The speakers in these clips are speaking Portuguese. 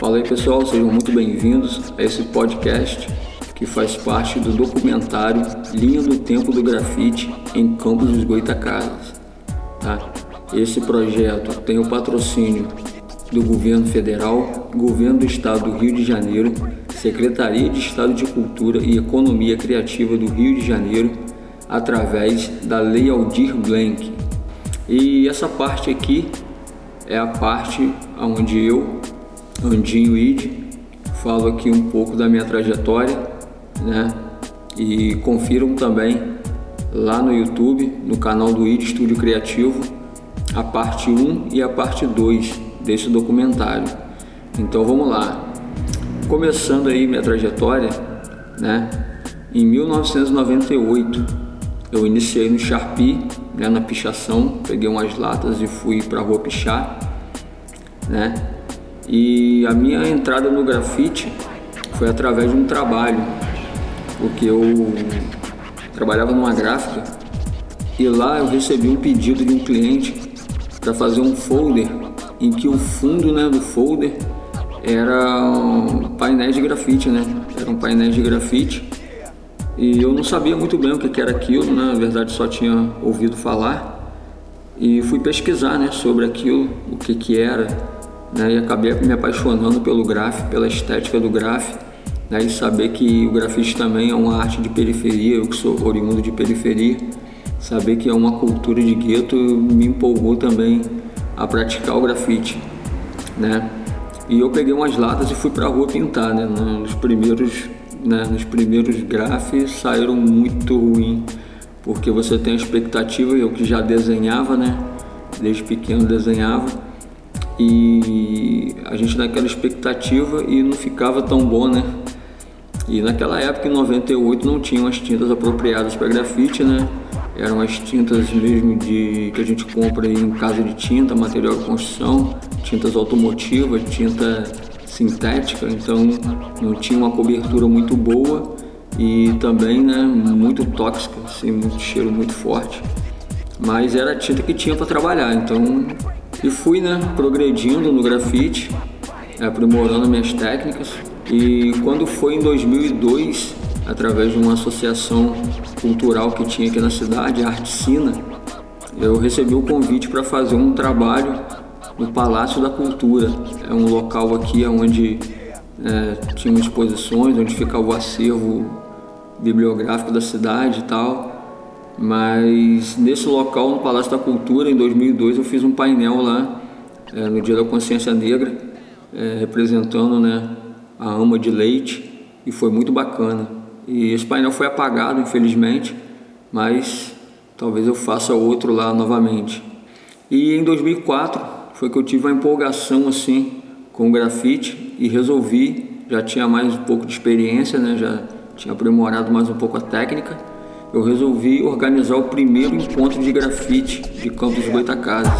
Fala aí pessoal, sejam muito bem-vindos a esse podcast que faz parte do documentário Linha do Tempo do Grafite em Campos dos Goitacazes. Tá? Esse projeto tem o patrocínio do Governo Federal, Governo do Estado do Rio de Janeiro, Secretaria de Estado de Cultura e Economia Criativa do Rio de Janeiro, através da Lei Aldir Blanc. E essa parte aqui é a parte onde eu, Andinho Id, falo aqui um pouco da minha trajetória, né? E confiram também lá no YouTube, no canal do Id Estúdio Criativo, a parte 1 e a parte 2 desse documentário. Então vamos lá. Começando aí minha trajetória, né? Em 1998 eu iniciei no Sharpie, né, na pichação, peguei umas latas e fui para a rua pichar, né? E a minha entrada no grafite foi através de um trabalho, porque eu trabalhava numa gráfica e lá eu recebi um pedido de um cliente para fazer um folder em que o fundo né, do folder era um painéis de grafite, né? Eram painéis de grafite e eu não sabia muito bem o que era aquilo, né? Na verdade só tinha ouvido falar e fui pesquisar, né, sobre aquilo, o que que era, né? E acabei me apaixonando pelo grafite, pela estética do grafite, né? E saber que o grafite também é uma arte de periferia, eu que sou oriundo de periferia, saber que é uma cultura de gueto me empolgou também a praticar o grafite, né? E eu peguei umas latas e fui para a rua pintar, né? Nos primeiros, né? Nos primeiros grafes saíram muito ruim, porque você tem a expectativa, eu que já desenhava, né? Desde pequeno desenhava e a gente naquela expectativa e não ficava tão bom, né? E naquela época, em 98, não tinham as tintas apropriadas para grafite, né? eram as tintas mesmo de que a gente compra em casa de tinta, material de construção, tintas automotivas, tinta sintética, então não tinha uma cobertura muito boa e também né, muito tóxica, assim, muito cheiro muito forte. Mas era a tinta que tinha para trabalhar, então e fui né, progredindo no grafite, aprimorando minhas técnicas. E quando foi em 2002 através de uma associação cultural que tinha aqui na cidade, a Articina, eu recebi o convite para fazer um trabalho no Palácio da Cultura. É um local aqui onde é, tinha exposições, onde ficava o acervo bibliográfico da cidade e tal. Mas nesse local, no Palácio da Cultura, em 2002, eu fiz um painel lá, é, no Dia da Consciência Negra, é, representando né, a ama de leite, e foi muito bacana. E esse painel foi apagado, infelizmente, mas talvez eu faça outro lá novamente. E em 2004 foi que eu tive uma empolgação assim com o grafite e resolvi, já tinha mais um pouco de experiência, né? já tinha aprimorado mais um pouco a técnica. Eu resolvi organizar o primeiro encontro de grafite de Campos Goitacazes,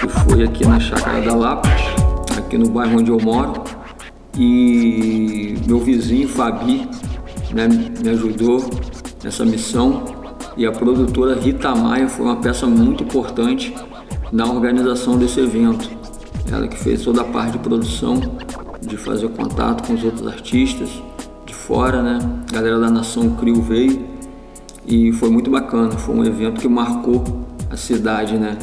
que foi aqui na Chácara da Lapa, aqui no bairro onde eu moro. E meu vizinho Fabi né, me ajudou nessa missão e a produtora Rita Maia foi uma peça muito importante na organização desse evento. Ela que fez toda a parte de produção, de fazer contato com os outros artistas de fora, né? A galera da Nação Crio veio e foi muito bacana. Foi um evento que marcou a cidade, né?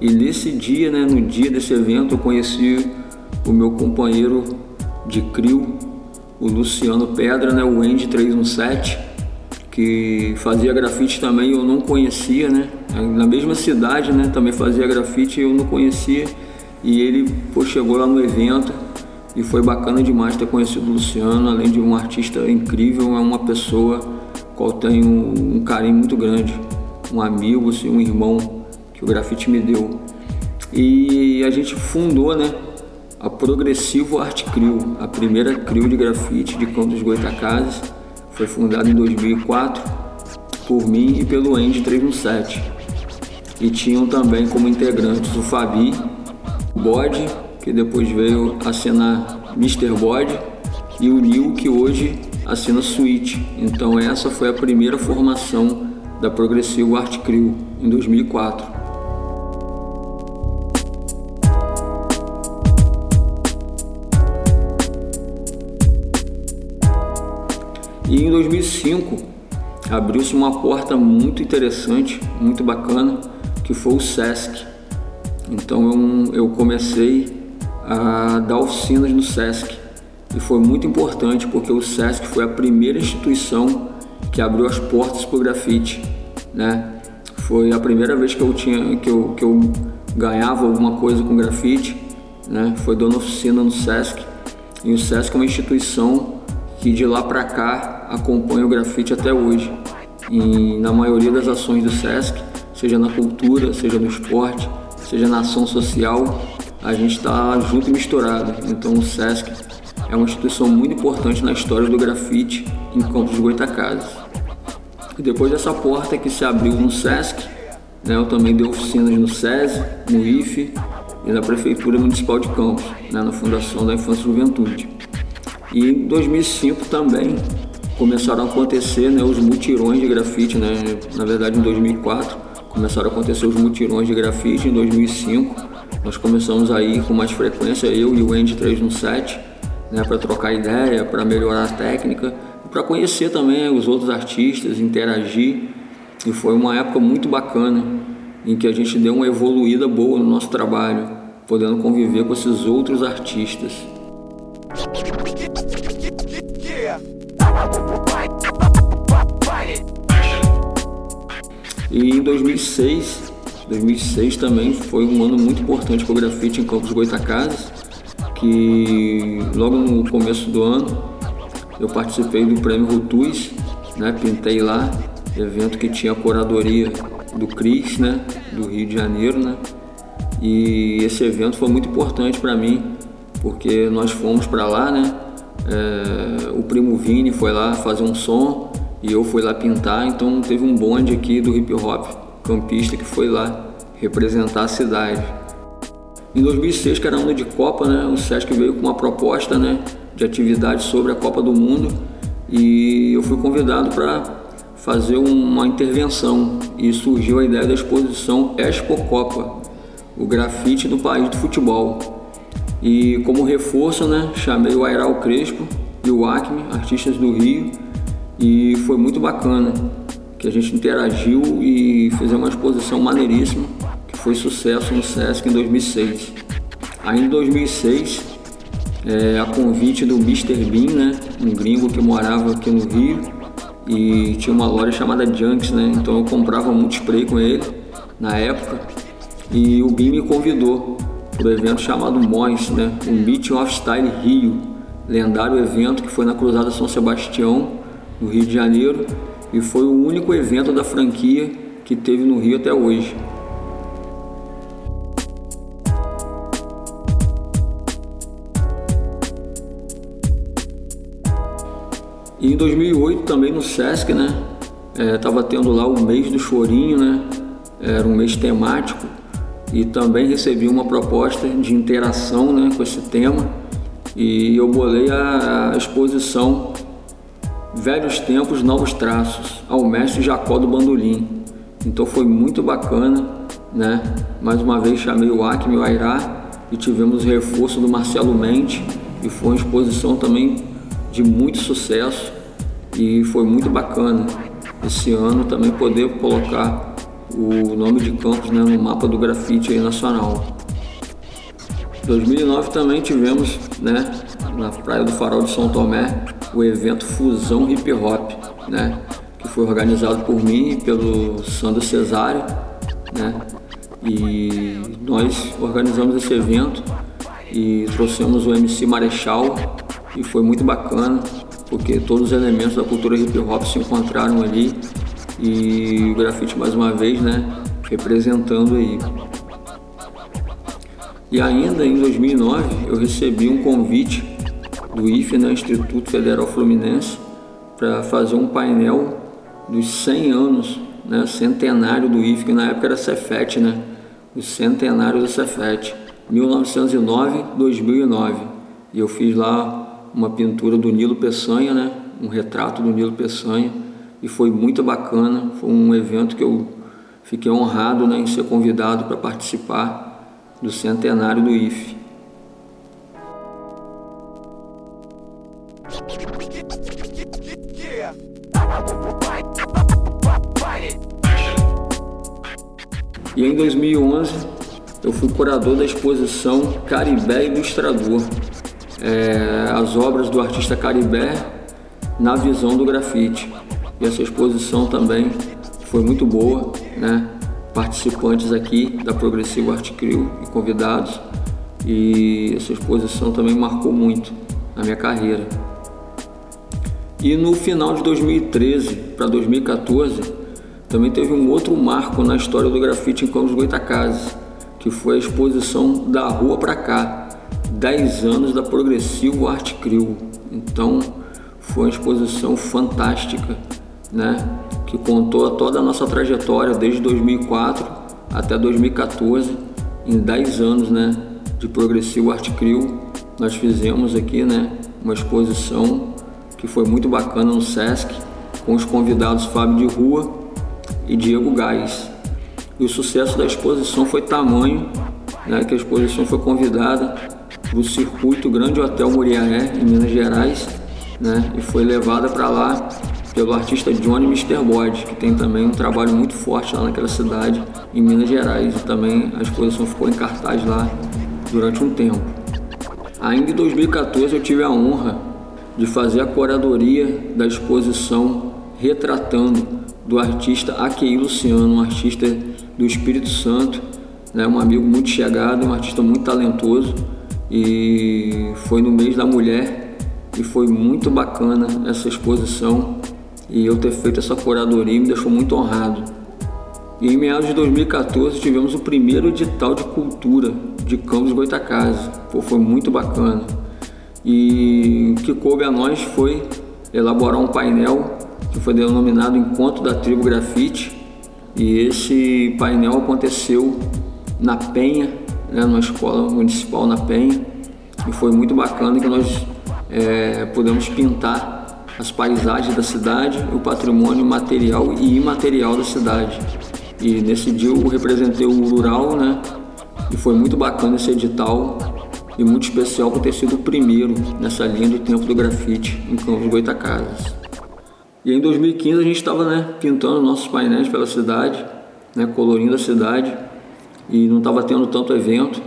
E nesse dia, né, no dia desse evento, eu conheci o meu companheiro de Crio, o Luciano Pedra, né, o Andy 317, que fazia grafite também, eu não conhecia, né? Na mesma cidade, né, também fazia grafite eu não conhecia. E ele pô, chegou lá no evento e foi bacana demais ter conhecido o Luciano, além de um artista incrível, é uma pessoa qual tenho um carinho muito grande, um amigo, assim, um irmão que o grafite me deu. E a gente fundou, né, a Progressivo Art Crew, a primeira crew de grafite de Campos Goitacazes, foi fundada em 2004 por mim e pelo Andy 317. E tinham também como integrantes o Fabi, o Bode, que depois veio assinar Mr. Bode, e o Nil, que hoje assina Suite. Então essa foi a primeira formação da Progressivo Art Crew em 2004. E em 2005 abriu-se uma porta muito interessante, muito bacana, que foi o SESC. Então eu, eu comecei a dar oficinas no SESC e foi muito importante porque o SESC foi a primeira instituição que abriu as portas para o grafite, né? Foi a primeira vez que eu tinha que eu, que eu ganhava alguma coisa com grafite, né? Foi dando oficina no SESC e o SESC é uma instituição que de lá para cá acompanha o grafite até hoje. E na maioria das ações do SESC, seja na cultura, seja no esporte, seja na ação social, a gente está junto e misturado. Então o SESC é uma instituição muito importante na história do grafite em Campos de Goitacazes. E depois dessa porta que se abriu no SESC, né, eu também dei oficinas no SESI, no IFE e na Prefeitura Municipal de Campos, né, na Fundação da Infância e Juventude. E em 2005 também começaram a acontecer né, os mutirões de grafite, né? na verdade em 2004 começaram a acontecer os mutirões de grafite, em 2005 nós começamos aí com mais frequência, eu e o Andy 317, né, para trocar ideia, para melhorar a técnica, para conhecer também os outros artistas, interagir, e foi uma época muito bacana em que a gente deu uma evoluída boa no nosso trabalho, podendo conviver com esses outros artistas. E em 2006, 2006 também foi um ano muito importante para o grafite em Campos Goitacazes, que logo no começo do ano eu participei do Prêmio Rutuz, né? Pintei lá, evento que tinha a curadoria do Cris, né? Do Rio de Janeiro, né? E esse evento foi muito importante para mim, porque nós fomos para lá, né? É, o primo Vini foi lá fazer um som e eu fui lá pintar, então teve um bonde aqui do hip hop campista que foi lá representar a cidade. Em 2006, que era ano de Copa, né, o Sesc veio com uma proposta né, de atividade sobre a Copa do Mundo e eu fui convidado para fazer uma intervenção e surgiu a ideia da exposição Expo Copa, o grafite do país do futebol. E como reforço, né, chamei o Airal Crespo e o Acme, artistas do Rio, e foi muito bacana que a gente interagiu e fez uma exposição maneiríssima que foi sucesso no Sesc em 2006. Aí em 2006, é, a convite do Mr. Bean, né, um gringo que morava aqui no Rio e tinha uma loja chamada Junks, né, então eu comprava muito spray com ele na época e o Bean me convidou para o evento chamado MOS, né, o Meeting of Style Rio, lendário evento que foi na Cruzada São Sebastião no Rio de Janeiro e foi o único evento da franquia que teve no Rio até hoje. E em 2008 também no Sesc, né? Estava é, tendo lá o mês do chorinho, né? Era um mês temático e também recebi uma proposta de interação, né, com esse tema e eu bolei a, a exposição Velhos Tempos, Novos Traços, ao mestre Jacó do Bandolim. Então foi muito bacana, né? Mais uma vez chamei o Acme e o Airá e tivemos reforço do Marcelo Mente e foi uma exposição também de muito sucesso e foi muito bacana esse ano também poder colocar o nome de Campos né, no mapa do grafite nacional. 2009 também tivemos, né, na Praia do Farol de São Tomé, o evento Fusão Hip Hop, né? Que foi organizado por mim e pelo Sandro Cesário, né? E nós organizamos esse evento e trouxemos o MC Marechal e foi muito bacana porque todos os elementos da cultura hip hop se encontraram ali e o grafite mais uma vez, né, representando aí. E ainda em 2009 eu recebi um convite do IFE, né, Instituto Federal Fluminense, para fazer um painel dos 100 anos, né, centenário do IFE, que na época era Cefet, né, o centenário do Cefet, 1909-2009. E eu fiz lá uma pintura do Nilo Peçanha, né, um retrato do Nilo Peçanha, e foi muito bacana. Foi um evento que eu fiquei honrado né, em ser convidado para participar do centenário do IFE. E em 2011 eu fui curador da exposição Caribé Ilustrador, é, as obras do artista Caribé na visão do grafite. E essa exposição também foi muito boa, né? Participantes aqui da Progressivo Art Crew e convidados. E essa exposição também marcou muito na minha carreira. E no final de 2013 para 2014, também teve um outro marco na história do grafite em Campos Goitacazes, que foi a exposição da rua para cá, 10 anos da Progressivo Art Crew. Então, foi uma exposição fantástica, né? Que contou toda a nossa trajetória desde 2004 até 2014, em 10 anos, né? De Progressivo Art Crew, nós fizemos aqui, né? Uma exposição que foi muito bacana no Sesc, com os convidados Fábio de Rua e Diego Gás. E o sucesso da exposição foi tamanho, né? Que a exposição foi convidada para o circuito Grande Hotel Muriaé, em Minas Gerais, né? E foi levada para lá pelo artista Johnny Mr. Bode, que tem também um trabalho muito forte lá naquela cidade, em Minas Gerais. E também a exposição ficou em cartaz lá durante um tempo. Ainda em 2014 eu tive a honra de fazer a curadoria da exposição retratando do artista Akei Luciano, um artista do Espírito Santo, né, um amigo muito chegado, um artista muito talentoso e foi no mês da mulher e foi muito bacana essa exposição e eu ter feito essa curadoria me deixou muito honrado. E em meados de 2014 tivemos o primeiro edital de cultura de Campos Goitacazes, foi muito bacana. E o que coube a nós foi elaborar um painel que foi denominado Encontro da Tribo Grafite e esse painel aconteceu na Penha, né, numa escola municipal na Penha e foi muito bacana que nós é, podemos pintar as paisagens da cidade, o patrimônio material e imaterial da cidade. E nesse dia eu representei o rural, né? E foi muito bacana esse edital e muito especial por ter sido o primeiro nessa linha do tempo do grafite em Campos Goitacazes. E em 2015 a gente estava né, pintando nossos painéis pela cidade, né, colorindo a cidade e não estava tendo tanto evento.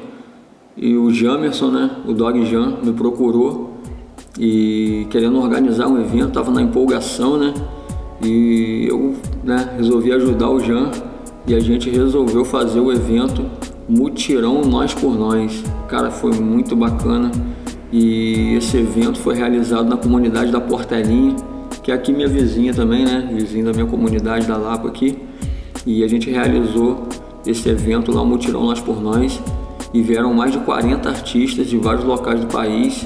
E o Jamerson, né, o Dog Jam, me procurou e querendo organizar um evento, estava na empolgação, né? E eu né, resolvi ajudar o Jean e a gente resolveu fazer o evento Mutirão Nós por Nós. Cara, foi muito bacana e esse evento foi realizado na comunidade da Portelinha, que é aqui minha vizinha também, né? Vizinha da minha comunidade da Lapa aqui. E a gente realizou esse evento lá, Mutirão Nós por Nós, e vieram mais de 40 artistas de vários locais do país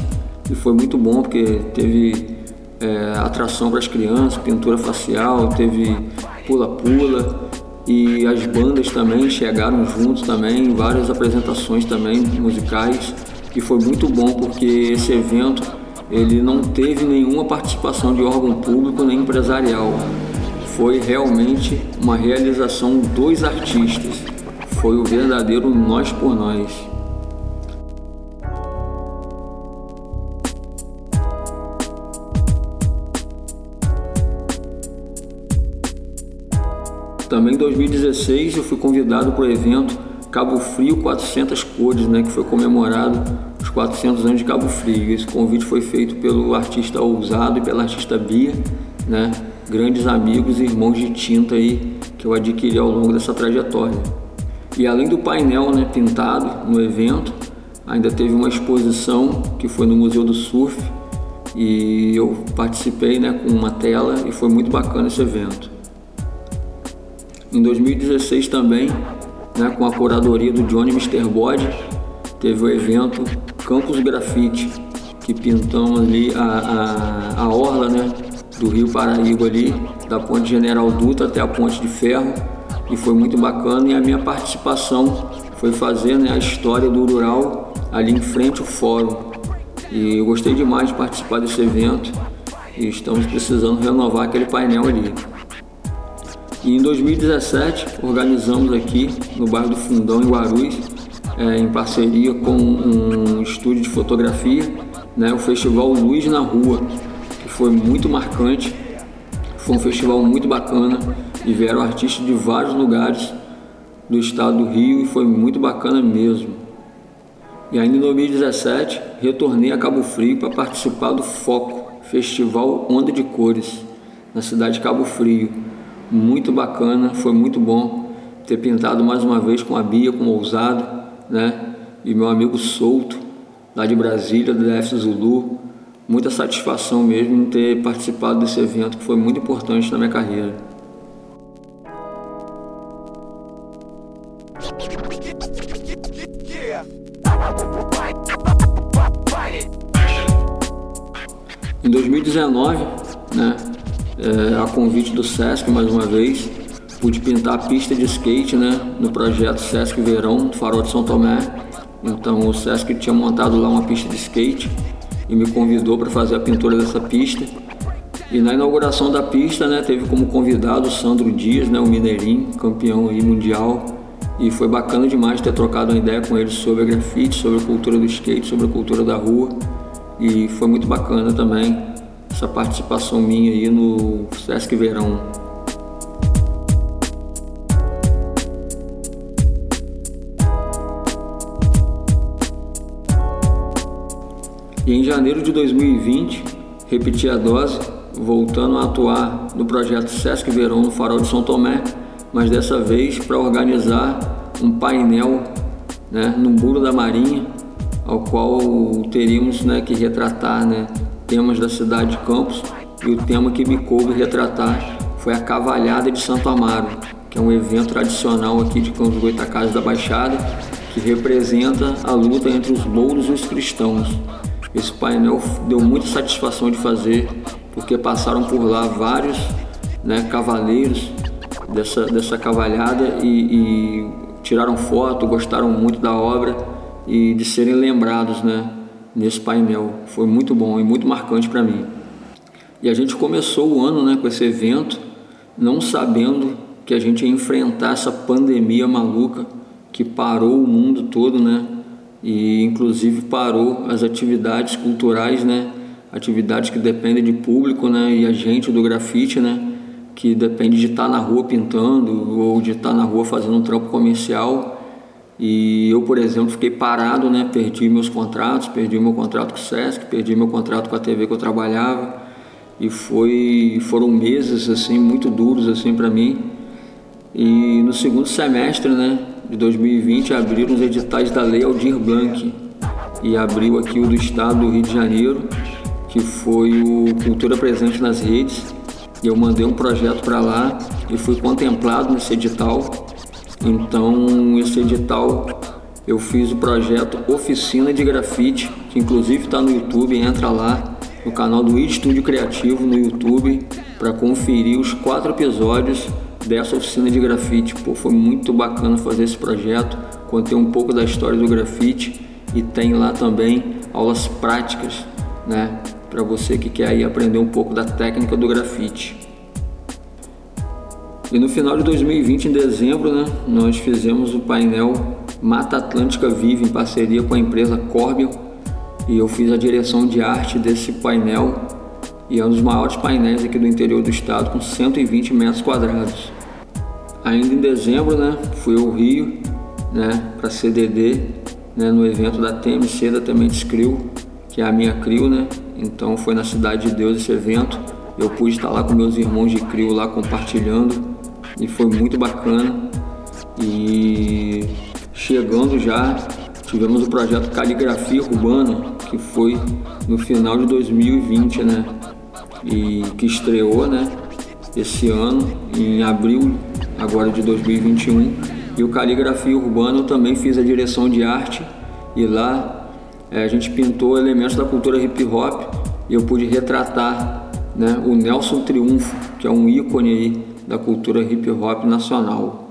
e foi muito bom porque teve é, atração para as crianças, pintura facial, teve pula-pula e as bandas também chegaram juntos também, várias apresentações também musicais e foi muito bom porque esse evento ele não teve nenhuma participação de órgão público nem empresarial. Foi realmente uma realização dos artistas. Foi o verdadeiro nós por nós. Também em 2016 eu fui convidado para o evento Cabo Frio 400 Cores, né, que foi comemorado os 400 anos de Cabo Frio. Esse convite foi feito pelo artista Ousado e pela artista Bia, né, grandes amigos e irmãos de tinta aí que eu adquiri ao longo dessa trajetória. E além do painel né, pintado no evento, ainda teve uma exposição que foi no Museu do Surf e eu participei né, com uma tela e foi muito bacana esse evento. Em 2016 também, né, com a curadoria do Johnny Mr. Bode, teve o evento Campus Grafite, que pintamos ali a, a, a orla né, do Rio Paraíba ali, da ponte General Dutra até a ponte de ferro, e foi muito bacana. E a minha participação foi fazer né, a história do rural ali em frente ao fórum. E eu gostei demais de participar desse evento e estamos precisando renovar aquele painel ali. E em 2017 organizamos aqui no bairro do Fundão, em Guarulhos, é, em parceria com um estúdio de fotografia, né, o Festival Luz na Rua, que foi muito marcante. Foi um festival muito bacana e vieram artistas de vários lugares do estado do Rio e foi muito bacana mesmo. E ainda em 2017 retornei a Cabo Frio para participar do Foco, Festival Onda de Cores, na cidade de Cabo Frio. Muito bacana, foi muito bom ter pintado mais uma vez com a Bia, com o Ousado, né? E meu amigo Souto, lá de Brasília, do DF Zulu. Muita satisfação mesmo em ter participado desse evento que foi muito importante na minha carreira. Em 2019, né, é, a convite do Sesc mais uma vez, pude pintar a pista de skate né, no projeto Sesc Verão do Farol de São Tomé. Então o Sesc tinha montado lá uma pista de skate e me convidou para fazer a pintura dessa pista. E na inauguração da pista, né, teve como convidado o Sandro Dias, né, o mineirinho, campeão aí mundial. E foi bacana demais ter trocado uma ideia com ele sobre a grafite, sobre a cultura do skate, sobre a cultura da rua. E foi muito bacana também essa participação minha aí no Sesc Verão. E em janeiro de 2020, repeti a dose, voltando a atuar no projeto Sesc Verão no Farol de São Tomé, mas dessa vez para organizar um painel né, no Muro da Marinha, ao qual teríamos né, que retratar né, temas da cidade de Campos e o tema que me coube retratar foi a Cavalhada de Santo Amaro, que é um evento tradicional aqui de Campos Goitacazes da Baixada, que representa a luta entre os mouros e os cristãos. Esse painel deu muita satisfação de fazer, porque passaram por lá vários né, cavaleiros dessa, dessa cavalhada e, e tiraram foto, gostaram muito da obra e de serem lembrados né, nesse painel. Foi muito bom e muito marcante para mim. E a gente começou o ano né, com esse evento, não sabendo que a gente ia enfrentar essa pandemia maluca que parou o mundo todo, né? E inclusive parou as atividades culturais, né? Atividades que dependem de público, né? E a gente do grafite, né? que depende de estar na rua pintando ou de estar na rua fazendo um trampo comercial. E eu, por exemplo, fiquei parado, né? Perdi meus contratos, perdi meu contrato com o Sesc, perdi meu contrato com a TV que eu trabalhava. E foi, foram meses assim muito duros assim para mim. E no segundo semestre, né, de 2020, abriram os editais da Lei Aldir Blanc e abriu aqui o do estado do Rio de Janeiro, que foi o Cultura Presente nas Redes e eu mandei um projeto para lá e fui contemplado nesse edital. Então, esse edital eu fiz o projeto Oficina de Grafite, que inclusive está no YouTube, entra lá no canal do Estúdio Criativo no YouTube para conferir os quatro episódios dessa oficina de grafite. Pô, foi muito bacana fazer esse projeto, contei um pouco da história do grafite e tem lá também aulas práticas, né? para você que quer aí aprender um pouco da técnica do grafite. E no final de 2020, em dezembro, né, nós fizemos o painel Mata Atlântica Vive em parceria com a empresa Corbion e eu fiz a direção de arte desse painel e é um dos maiores painéis aqui do interior do estado com 120 metros quadrados. Ainda em dezembro, né, fui ao Rio, né, para CDD, né, no evento da TMC da Tementes Crew, que é a minha crew, né, então foi na Cidade de Deus esse evento. Eu pude estar lá com meus irmãos de crio lá compartilhando e foi muito bacana. E chegando já, tivemos o projeto Caligrafia Urbana, que foi no final de 2020, né? E que estreou, né? Esse ano, em abril agora de 2021. E o Caligrafia Urbana eu também fiz a direção de arte e lá é, a gente pintou elementos da cultura hip hop e eu pude retratar né, o Nelson Triunfo, que é um ícone aí da cultura hip hop nacional.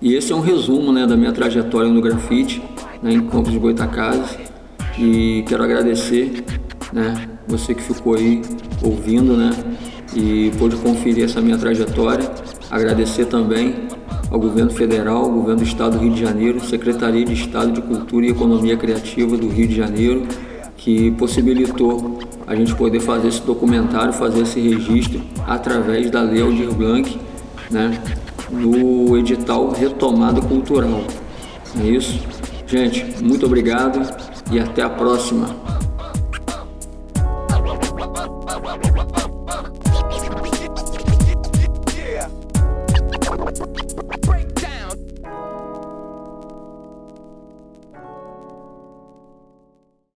E esse é um resumo né, da minha trajetória no grafite né, em Campos de Goitacazes e quero agradecer né, você que ficou aí ouvindo né, e pôde conferir essa minha trajetória. Agradecer também ao governo federal, ao governo do estado do Rio de Janeiro, Secretaria de Estado de Cultura e Economia Criativa do Rio de Janeiro, que possibilitou a gente poder fazer esse documentário, fazer esse registro através da Lei Aldir Blanc, né, no edital Retomada Cultural. É isso. Gente, muito obrigado e até a próxima.